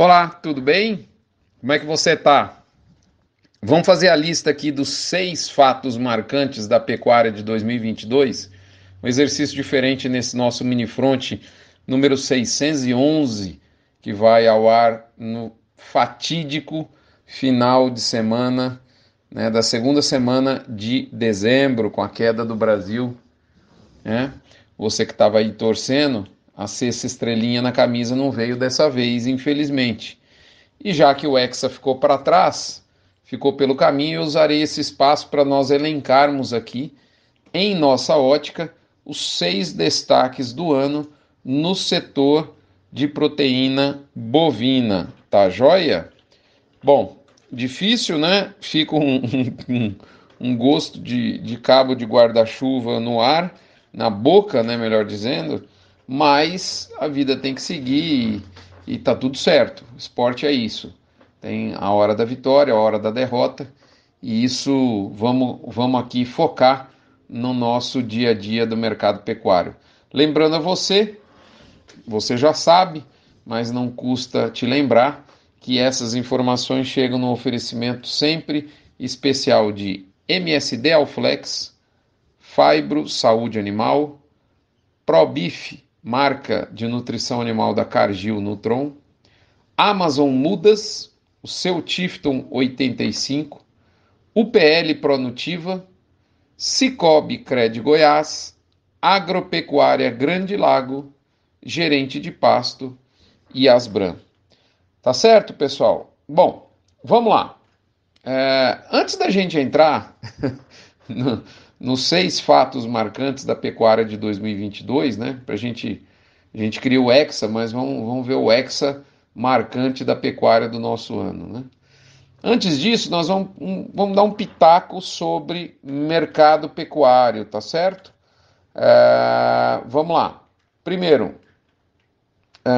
Olá, tudo bem? Como é que você tá? Vamos fazer a lista aqui dos seis fatos marcantes da pecuária de 2022. Um exercício diferente nesse nosso mini front número 611, que vai ao ar no fatídico final de semana, né, da segunda semana de dezembro, com a queda do Brasil. Né? Você que estava aí torcendo, a sexta estrelinha na camisa não veio dessa vez, infelizmente. E já que o Hexa ficou para trás, ficou pelo caminho, eu usarei esse espaço para nós elencarmos aqui, em nossa ótica, os seis destaques do ano no setor de proteína bovina. Tá joia? Bom, difícil, né? Fica um, um, um gosto de, de cabo de guarda-chuva no ar, na boca, né? Melhor dizendo mas a vida tem que seguir e, e tá tudo certo. Esporte é isso. Tem a hora da vitória, a hora da derrota, e isso vamos, vamos aqui focar no nosso dia a dia do mercado pecuário. Lembrando a você, você já sabe, mas não custa te lembrar que essas informações chegam no oferecimento sempre especial de MSD Alflex, Fibro Saúde Animal, ProBif marca de nutrição animal da Cargill Nutron, Amazon Mudas, o seu Tifton 85, UPL Pronutiva, Cicobi Cred Goiás, Agropecuária Grande Lago, Gerente de Pasto e Asbran. Tá certo, pessoal? Bom, vamos lá. É, antes da gente entrar nos seis fatos marcantes da pecuária de 2022, né? Para gente, a gente cria o Hexa, mas vamos, vamos ver o Hexa marcante da pecuária do nosso ano, né? Antes disso, nós vamos, um, vamos dar um pitaco sobre mercado pecuário, tá certo? É, vamos lá. Primeiro, é,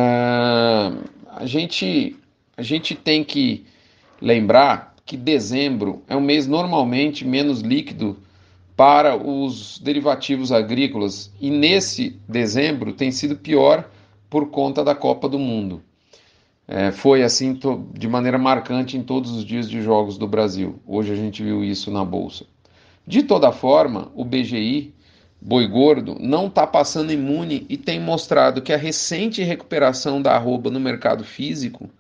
a, gente, a gente tem que lembrar que dezembro é um mês normalmente menos líquido para os derivativos agrícolas e nesse dezembro tem sido pior por conta da Copa do Mundo. É, foi assim de maneira marcante em todos os dias de jogos do Brasil. Hoje a gente viu isso na Bolsa. De toda forma, o BGI, Boi Gordo, não está passando imune e tem mostrado que a recente recuperação da arroba no mercado físico,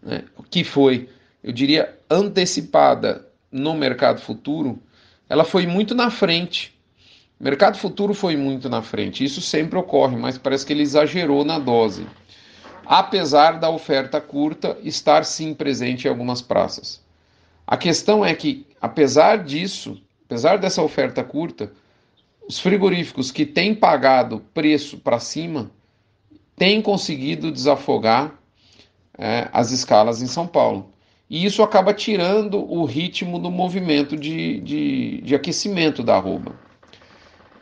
né, que foi, eu diria, antecipada no mercado futuro, ela foi muito na frente. O mercado futuro foi muito na frente. Isso sempre ocorre, mas parece que ele exagerou na dose. Apesar da oferta curta estar sim presente em algumas praças. A questão é que, apesar disso, apesar dessa oferta curta, os frigoríficos que têm pagado preço para cima têm conseguido desafogar é, as escalas em São Paulo e isso acaba tirando o ritmo do movimento de, de, de aquecimento da arroba.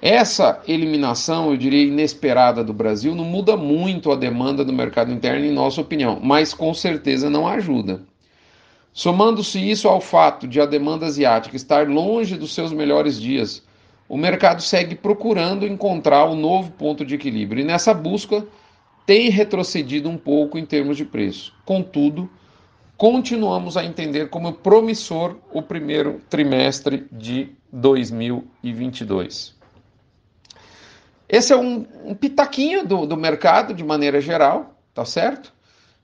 Essa eliminação, eu diria, inesperada do Brasil não muda muito a demanda do mercado interno, em nossa opinião, mas com certeza não ajuda. Somando-se isso ao fato de a demanda asiática estar longe dos seus melhores dias, o mercado segue procurando encontrar um novo ponto de equilíbrio e nessa busca tem retrocedido um pouco em termos de preço. Contudo, continuamos a entender como promissor o primeiro trimestre de 2022. Esse é um, um pitaquinho do, do, mercado de maneira geral, tá certo?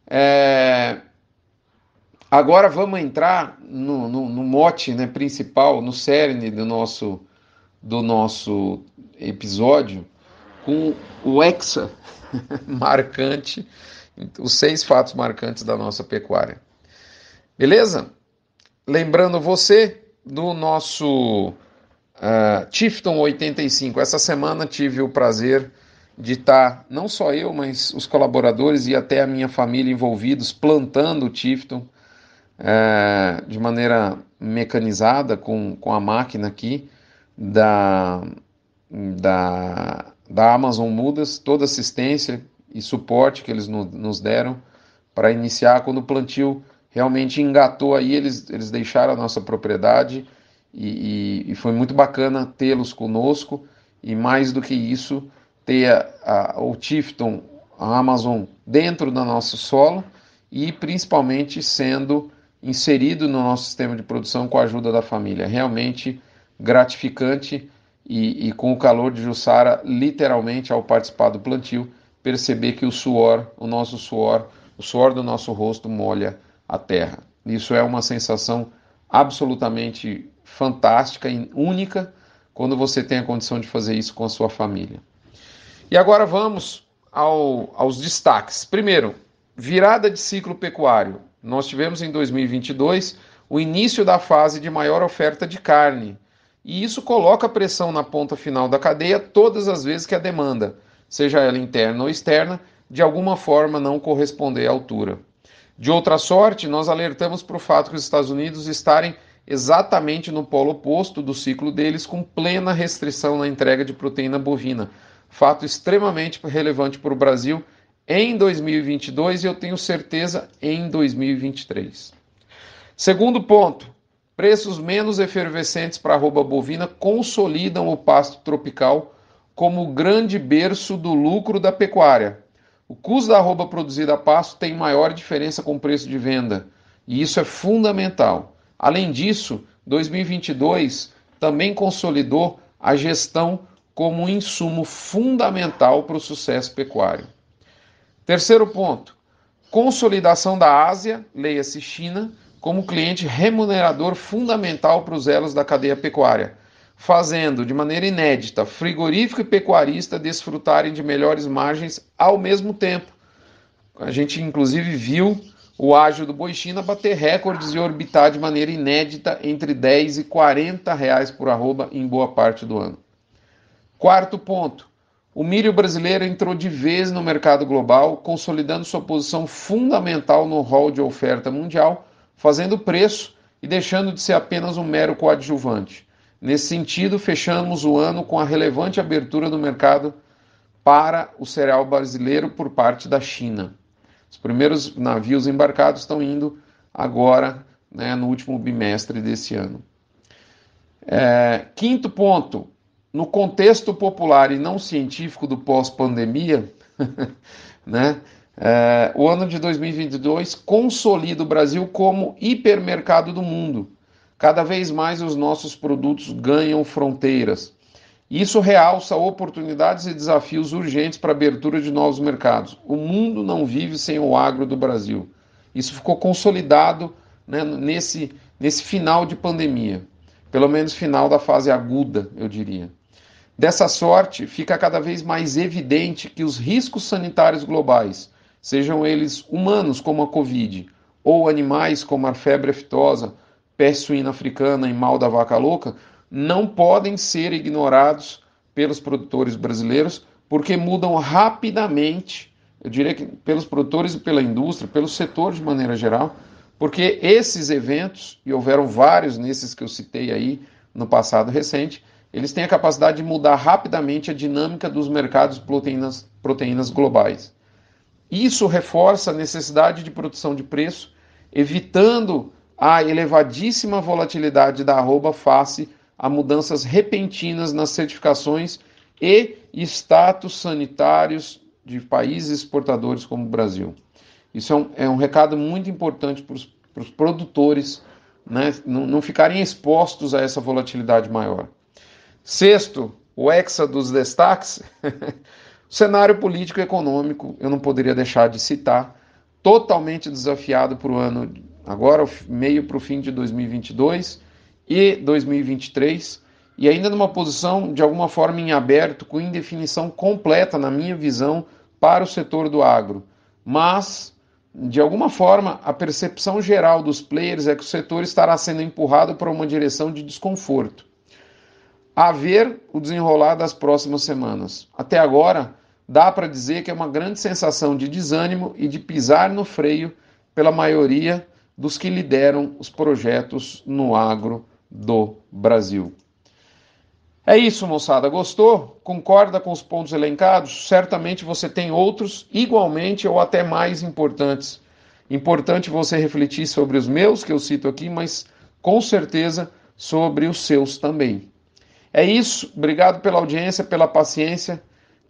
É... Agora vamos entrar no, no, no, mote né, principal, no cerne do nosso, do nosso episódio, com o hexa marcante, os seis fatos marcantes da nossa pecuária. Beleza? Lembrando você do nosso uh, Tifton 85. Essa semana tive o prazer de estar, não só eu, mas os colaboradores e até a minha família envolvidos plantando o Tifton uh, de maneira mecanizada com, com a máquina aqui da, da, da Amazon Mudas, toda assistência e suporte que eles no, nos deram para iniciar quando o plantio realmente engatou aí, eles, eles deixaram a nossa propriedade e, e, e foi muito bacana tê-los conosco e mais do que isso, ter a, a, o Tifton, a Amazon dentro do nosso solo e principalmente sendo inserido no nosso sistema de produção com a ajuda da família. Realmente gratificante e, e, com o calor de Jussara, literalmente ao participar do plantio, perceber que o suor, o nosso suor, o suor do nosso rosto molha a terra. Isso é uma sensação absolutamente fantástica e única quando você tem a condição de fazer isso com a sua família. E agora vamos ao, aos destaques. Primeiro, virada de ciclo pecuário. Nós tivemos em 2022 o início da fase de maior oferta de carne, e isso coloca pressão na ponta final da cadeia todas as vezes que a demanda, seja ela interna ou externa, de alguma forma não corresponder à altura. De outra sorte, nós alertamos para o fato que os Estados Unidos estarem exatamente no polo oposto do ciclo deles, com plena restrição na entrega de proteína bovina, fato extremamente relevante para o Brasil em 2022 e eu tenho certeza em 2023. Segundo ponto, preços menos efervescentes para a arroba bovina consolidam o pasto tropical como grande berço do lucro da pecuária. O custo da arroba produzida a pasto tem maior diferença com o preço de venda, e isso é fundamental. Além disso, 2022 também consolidou a gestão como um insumo fundamental para o sucesso pecuário. Terceiro ponto: consolidação da Ásia, leia-se China, como cliente remunerador fundamental para os elos da cadeia pecuária, fazendo de maneira inédita frigorífico e pecuarista desfrutarem de melhores margens ao mesmo tempo. A gente inclusive viu o ágio do boi China bater recordes e orbitar de maneira inédita entre 10 e 40 reais por arroba em boa parte do ano. Quarto ponto, o milho brasileiro entrou de vez no mercado global, consolidando sua posição fundamental no rol de oferta mundial, fazendo preço e deixando de ser apenas um mero coadjuvante. Nesse sentido, fechamos o ano com a relevante abertura do mercado para o cereal brasileiro por parte da China. Os primeiros navios embarcados estão indo agora, né, no último bimestre desse ano. É, quinto ponto, no contexto popular e não científico do pós-pandemia, né, é, o ano de 2022 consolida o Brasil como hipermercado do mundo. Cada vez mais os nossos produtos ganham fronteiras. Isso realça oportunidades e desafios urgentes para a abertura de novos mercados. O mundo não vive sem o agro do Brasil. Isso ficou consolidado né, nesse, nesse final de pandemia, pelo menos final da fase aguda, eu diria. Dessa sorte, fica cada vez mais evidente que os riscos sanitários globais, sejam eles humanos, como a Covid, ou animais, como a febre aftosa, peste suína africana e mal da vaca louca, não podem ser ignorados pelos produtores brasileiros, porque mudam rapidamente, eu diria que pelos produtores e pela indústria, pelo setor de maneira geral, porque esses eventos, e houveram vários nesses que eu citei aí no passado recente, eles têm a capacidade de mudar rapidamente a dinâmica dos mercados de proteínas, proteínas globais. Isso reforça a necessidade de produção de preço, evitando a elevadíssima volatilidade da arroba face a mudanças repentinas nas certificações e status sanitários de países exportadores como o Brasil. Isso é um, é um recado muito importante para os produtores né, não, não ficarem expostos a essa volatilidade maior. Sexto, o hexa dos destaques, o cenário político e econômico, eu não poderia deixar de citar, totalmente desafiado para o ano, agora meio para o fim de 2022, e 2023, e ainda numa posição de alguma forma em aberto, com indefinição completa, na minha visão, para o setor do agro. Mas, de alguma forma, a percepção geral dos players é que o setor estará sendo empurrado para uma direção de desconforto. A ver o desenrolar das próximas semanas. Até agora, dá para dizer que é uma grande sensação de desânimo e de pisar no freio pela maioria dos que lideram os projetos no agro do Brasil. É isso, moçada. Gostou? Concorda com os pontos elencados? Certamente você tem outros igualmente ou até mais importantes. Importante você refletir sobre os meus, que eu cito aqui, mas com certeza sobre os seus também. É isso. Obrigado pela audiência, pela paciência.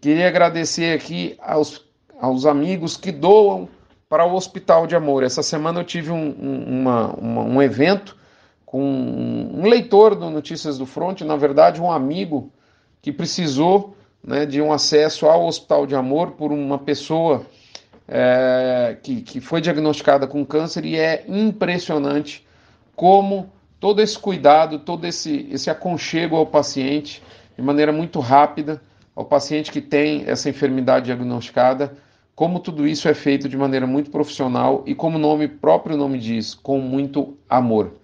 Queria agradecer aqui aos, aos amigos que doam para o Hospital de Amor. Essa semana eu tive um, um, uma, uma, um evento com um leitor do Notícias do Front, na verdade, um amigo que precisou né, de um acesso ao Hospital de Amor por uma pessoa é, que, que foi diagnosticada com câncer e é impressionante como todo esse cuidado, todo esse, esse aconchego ao paciente, de maneira muito rápida, ao paciente que tem essa enfermidade diagnosticada, como tudo isso é feito de maneira muito profissional e como o nome próprio nome diz, com muito amor.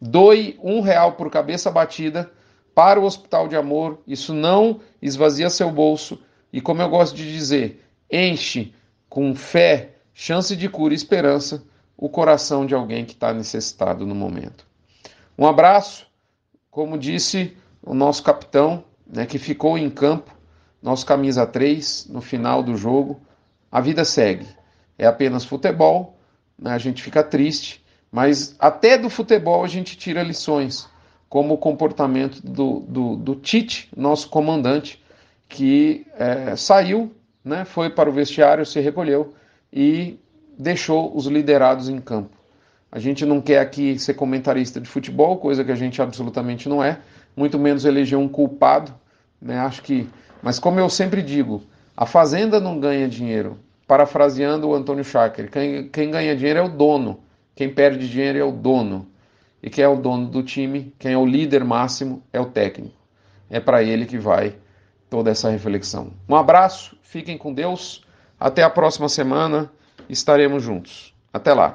Doe um real por cabeça batida para o Hospital de Amor. Isso não esvazia seu bolso e, como eu gosto de dizer, enche com fé, chance de cura e esperança o coração de alguém que está necessitado no momento. Um abraço, como disse o nosso capitão, né, que ficou em campo, nosso camisa 3, no final do jogo a vida segue. É apenas futebol, né? a gente fica triste, mas até do futebol a gente tira lições, como o comportamento do, do, do Tite, nosso comandante, que é, saiu, né? foi para o vestiário, se recolheu e deixou os liderados em campo. A gente não quer aqui ser comentarista de futebol, coisa que a gente absolutamente não é, muito menos eleger um culpado, né? Acho que, mas como eu sempre digo, a fazenda não ganha dinheiro. Parafraseando o Antônio Schacker, quem, quem ganha dinheiro é o dono, quem perde dinheiro é o dono. E quem é o dono do time, quem é o líder máximo, é o técnico. É para ele que vai toda essa reflexão. Um abraço, fiquem com Deus. Até a próxima semana, estaremos juntos. Até lá.